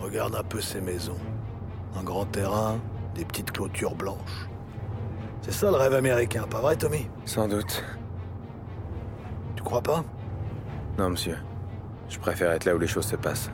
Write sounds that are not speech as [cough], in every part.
Regarde un peu ces maisons. Un grand terrain, des petites clôtures blanches. C'est ça le rêve américain, pas vrai, Tommy? Sans doute. Tu crois pas? Non, monsieur. Je préfère être là où les choses se passent.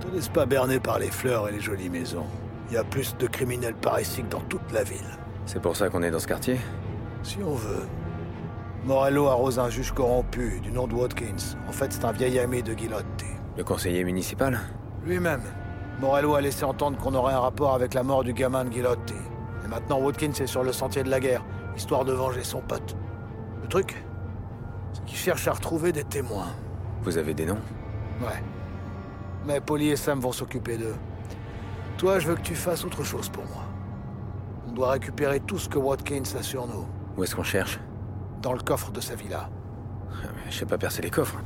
Te laisse pas berner par les fleurs et les jolies maisons. Il y a plus de criminels par ici que dans toute la ville. C'est pour ça qu'on est dans ce quartier? Si on veut. Morello arrose un juge corrompu du nom de Watkins. En fait, c'est un vieil ami de Guilotti. Le conseiller municipal? Lui-même. Morello a laissé entendre qu'on aurait un rapport avec la mort du gamin de Guilotti. Et maintenant, Watkins est sur le sentier de la guerre, histoire de venger son pote. Le truc, c'est qu'il cherche à retrouver des témoins. Vous avez des noms? Ouais. Mais Polly et Sam vont s'occuper d'eux. Toi, je veux que tu fasses autre chose pour moi. On doit récupérer tout ce que Watkins a sur nous, Où est-ce qu'on cherche? Dans le coffre de sa villa. Je sais pas percer les coffres.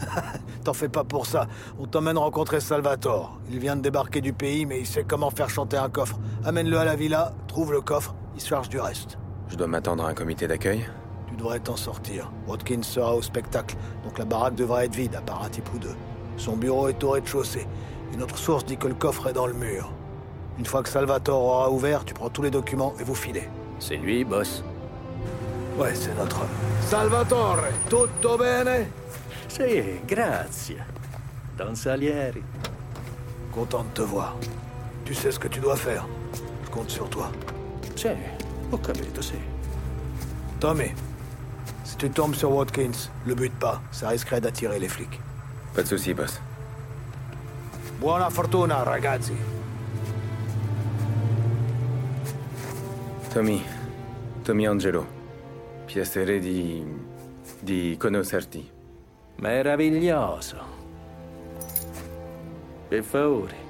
[laughs] T'en fais pas pour ça. On t'emmène rencontrer Salvatore. Il vient de débarquer du pays, mais il sait comment faire chanter un coffre. Amène-le à la villa, trouve le coffre, il se charge du reste. Je dois m'attendre à un comité d'accueil? Tu devrais t'en sortir. Watkins sera au spectacle, donc la baraque devra être vide, à part un type ou deux. Son bureau est au rez-de-chaussée. Une autre source dit que le coffre est dans le mur. Une fois que Salvatore aura ouvert, tu prends tous les documents et vous filez. C'est lui, boss. Ouais, c'est notre homme. Salvatore, tutto bene? Sì, grazie. Don Salieri. Content de te voir. Tu sais ce que tu dois faire. Je compte sur toi. Sì, ho capito, sì. Tommy, si tu tombes sur Watkins, le bute pas. Ça risquerait d'attirer les flics. Pas de souci, boss. Buona fortuna, ragazzi. Tommy. Tommy Angelo. Piacere di... di conoscerti. Meraviglioso. Per favore.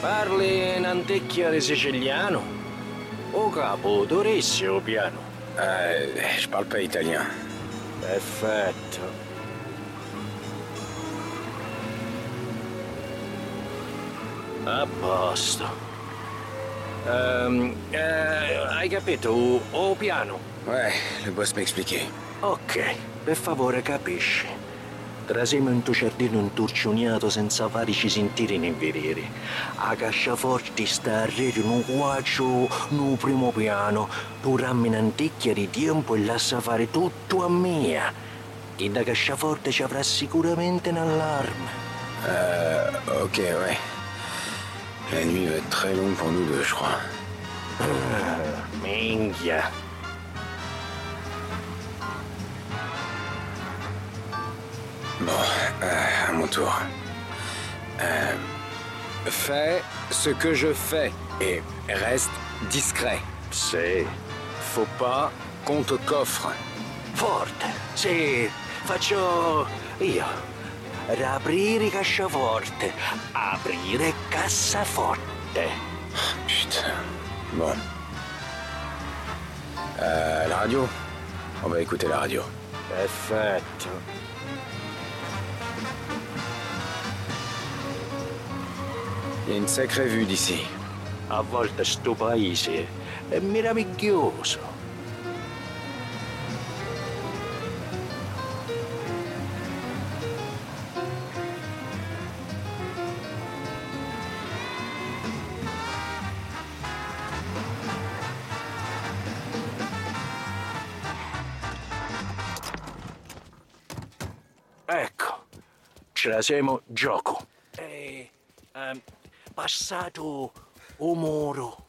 Parli in antichia di siciliano? O capo, dovresti o piano? Euh, je parle pas italien. Perfetto. A posto. Ehm, eh, hai capito? O piano? Ouais, le boss m'a expliqué. Ok, per favore capisci. Trasiamo in tuo giardino intorcioniato senza farci sentire in inverire. A casciaforti sta a rete un guaccio no primo piano. Tu rammi in anticchia di tempo e lascia fare tutto a mia. Chi da casciaforte ci avrà sicuramente un allarme. Euh, ok, ouais. La nuit va être très longue pour nous deux, je crois. Minchia. Bon, euh, à mon tour. Euh, fais ce que je fais et reste discret. Sì, Faut pas qu'on te coffre. forte. Sì, faccio io. Riaprire cassaforte. Aprire cassaforte. Putain. Bon. Euh, la radio? On va écouter la radio. Perfetto. Il y a une sacrée vue d'ici. A volte sto paese è meraviglioso. Ecco, ce la siamo gioco passato o muro,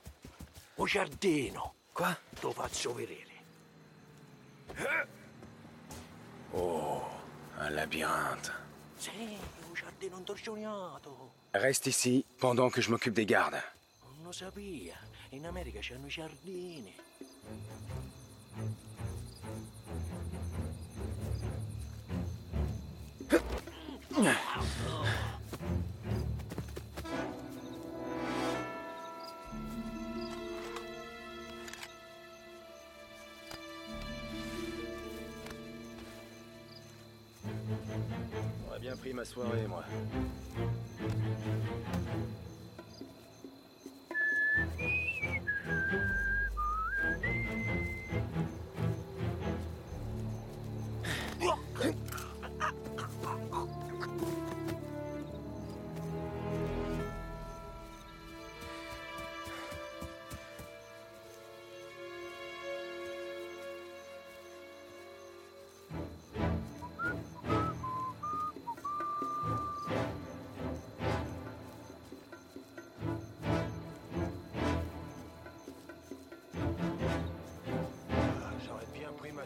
o giardino. Qua? Lo faccio vedere. Eh? Oh, un labyrinthe. Sì, un giardino intorsioniato. Reste ici pendant che je m'occupe des gardes. Non lo sapia. In America c'hanno i giardini. Eh? Pris ma soirée, moi.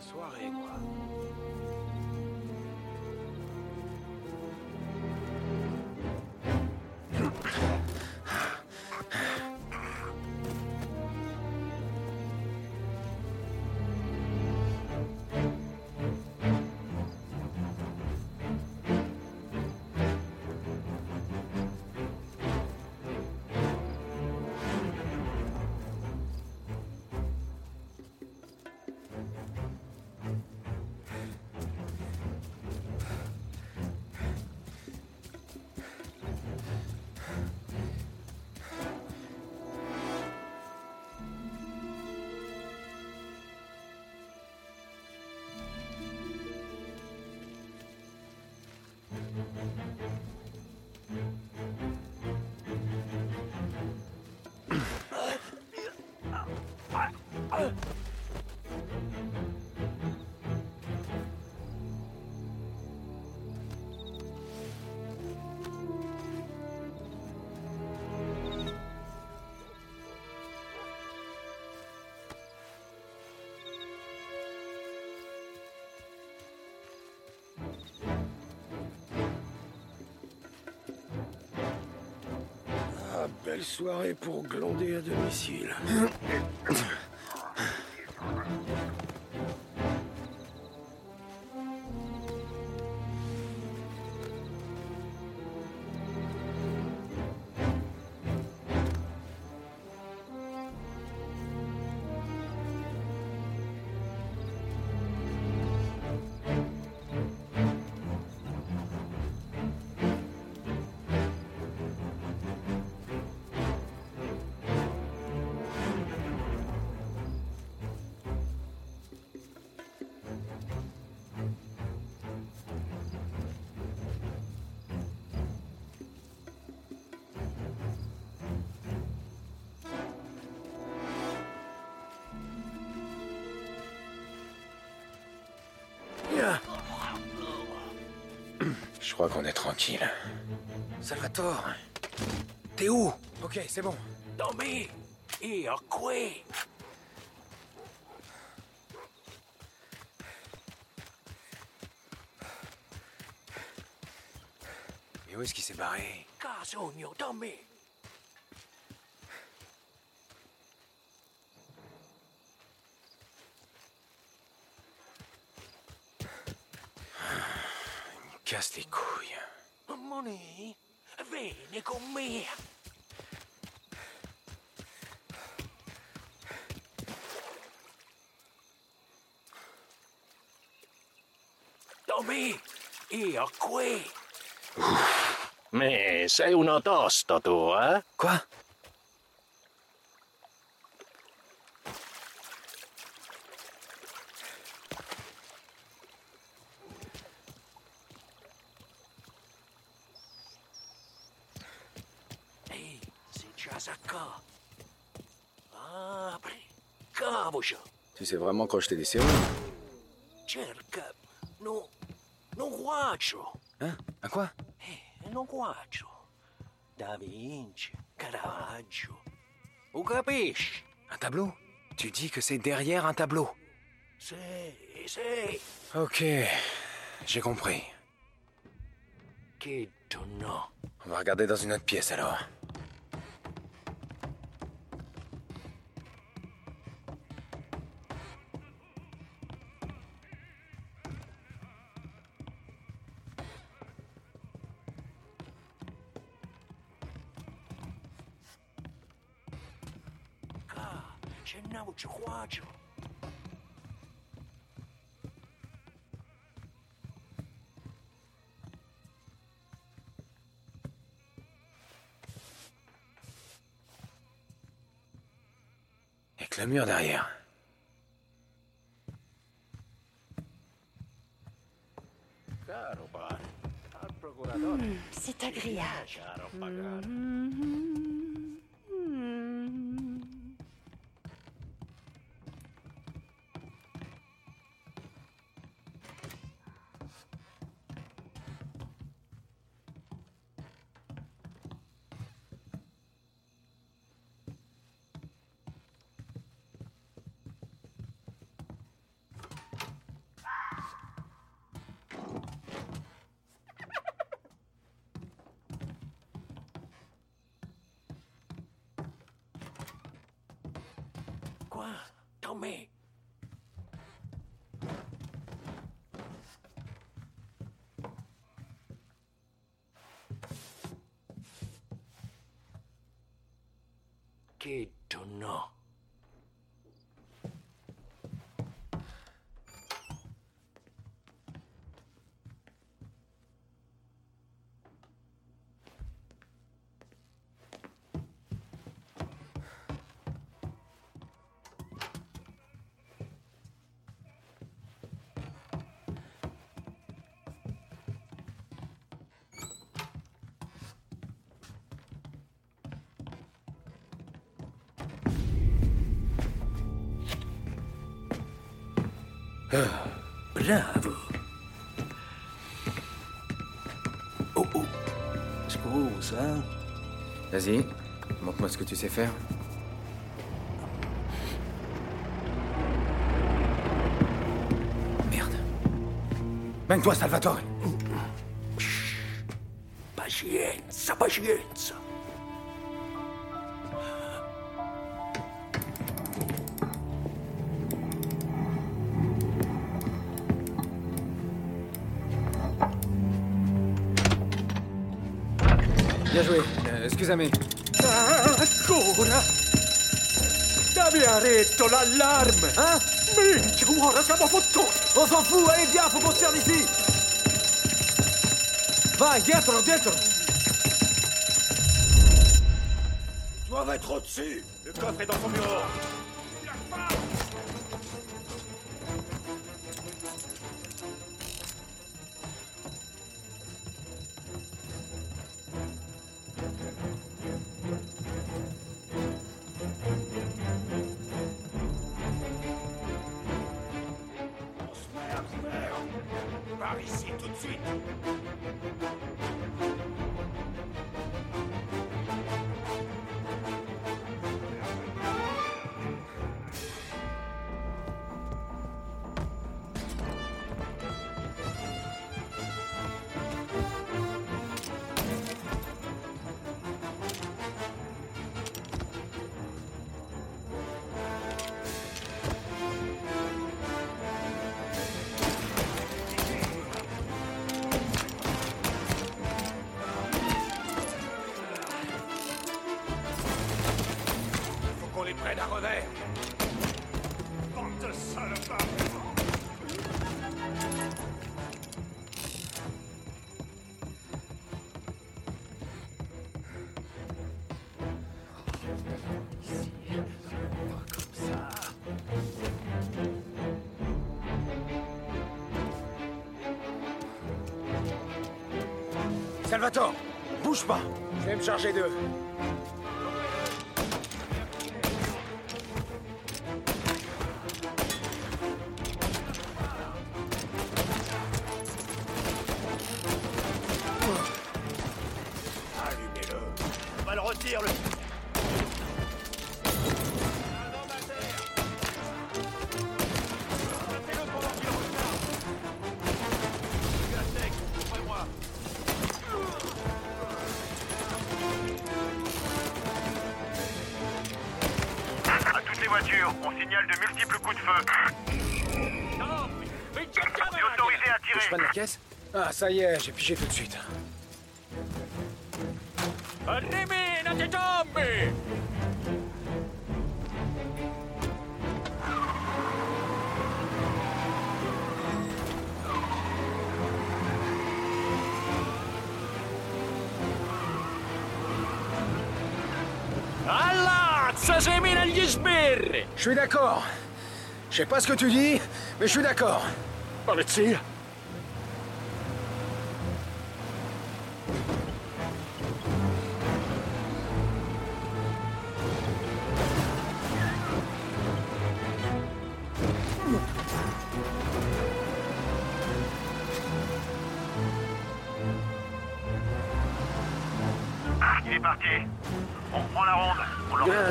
Soirée, soirée pour glander à domicile. Crois qu'on est tranquille. Salvatore T'es où? Ok, c'est bon. Tommy. Et où est-ce qu'il s'est barré? Casogno, Tommy. Moni, vieni con me. Tommy, io qui. Me, sei uno tosto tu, eh? Quoi Apri. Cavoce. Tu sais vraiment crocheter des serrures Cerca. No. Non guaccio. Hein? À quoi? Eh, non guaccio. Da Vinci, Caravaggio. O capisci? Un tableau? Tu dis que c'est derrière un tableau Sì, sì. Ok, j'ai compris. Che tu no. On va regarder dans une autre pièce alors. Avec le mur derrière. Hmm, c'est agréable. Mmh. Quoi Tommy Bravo. Oh oh. Scusa. hein? Vas-y, montre-moi ce que tu sais faire. Merde. Mène-toi, Salvatore Pazienza, pazienza. Euh, Excusez-moi. Ancora? Dammi ha retto l'allarme! Hein? Minchia, ora siamo fottuti! On s'en fout, allez viens, faut qu'on se tire d'ici Va, dietro, dietro doivent être au-dessus Le coffre est dans son bureau Par ici, tout de suite Revers Bande de salopards Salvatore Bouge pas Je vais me charger d'eux. Ah, ça y est, j'ai pigé tout de suite. Sbirri! Je suis d'accord. Je sais pas ce que tu dis, mais je suis d'accord. Polizia!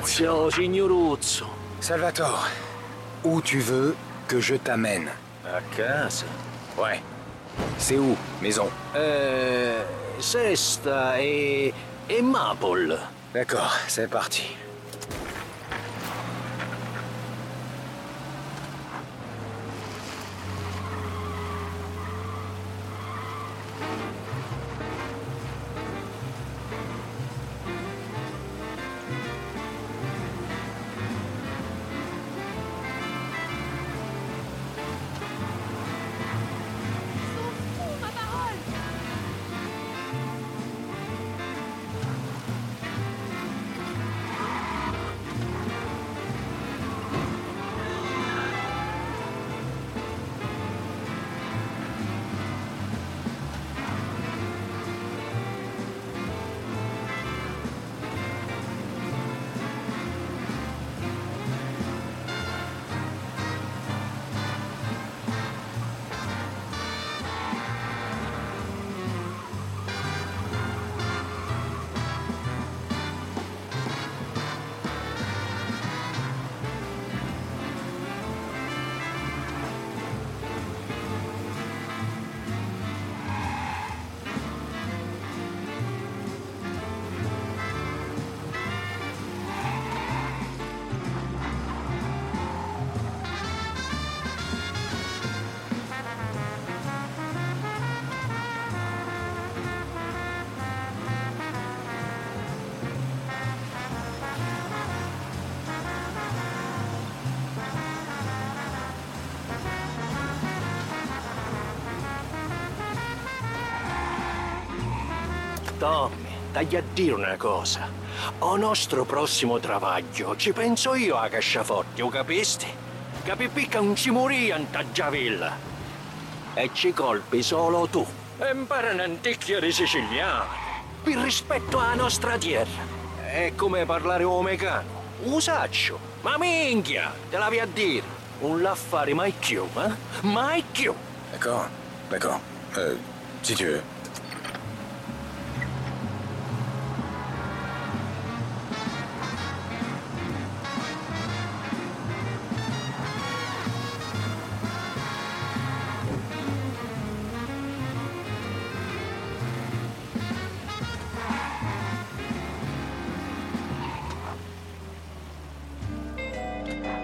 Signoruzzo. Salvatore, où tu veux que je t'amène? A casa. Ouais. C'est où, maison? Eh, Sesta e... e Maple. D'accord, c'est parti. Tommy, dagli a dire una cosa. Al nostro prossimo travaglio ci penso io a casciaforti, o capisti? Capipicca non ci morì in Taggiavilla. E ci colpi solo tu. E impara un'anticchia di siciliano. Per rispetto alla nostra terra. È come parlare omegano. Usaccio. Ma minchia, te la vi a dire. Un l'affare mai più, eh? Mai più. D'accord D'accord. Euh, si tu.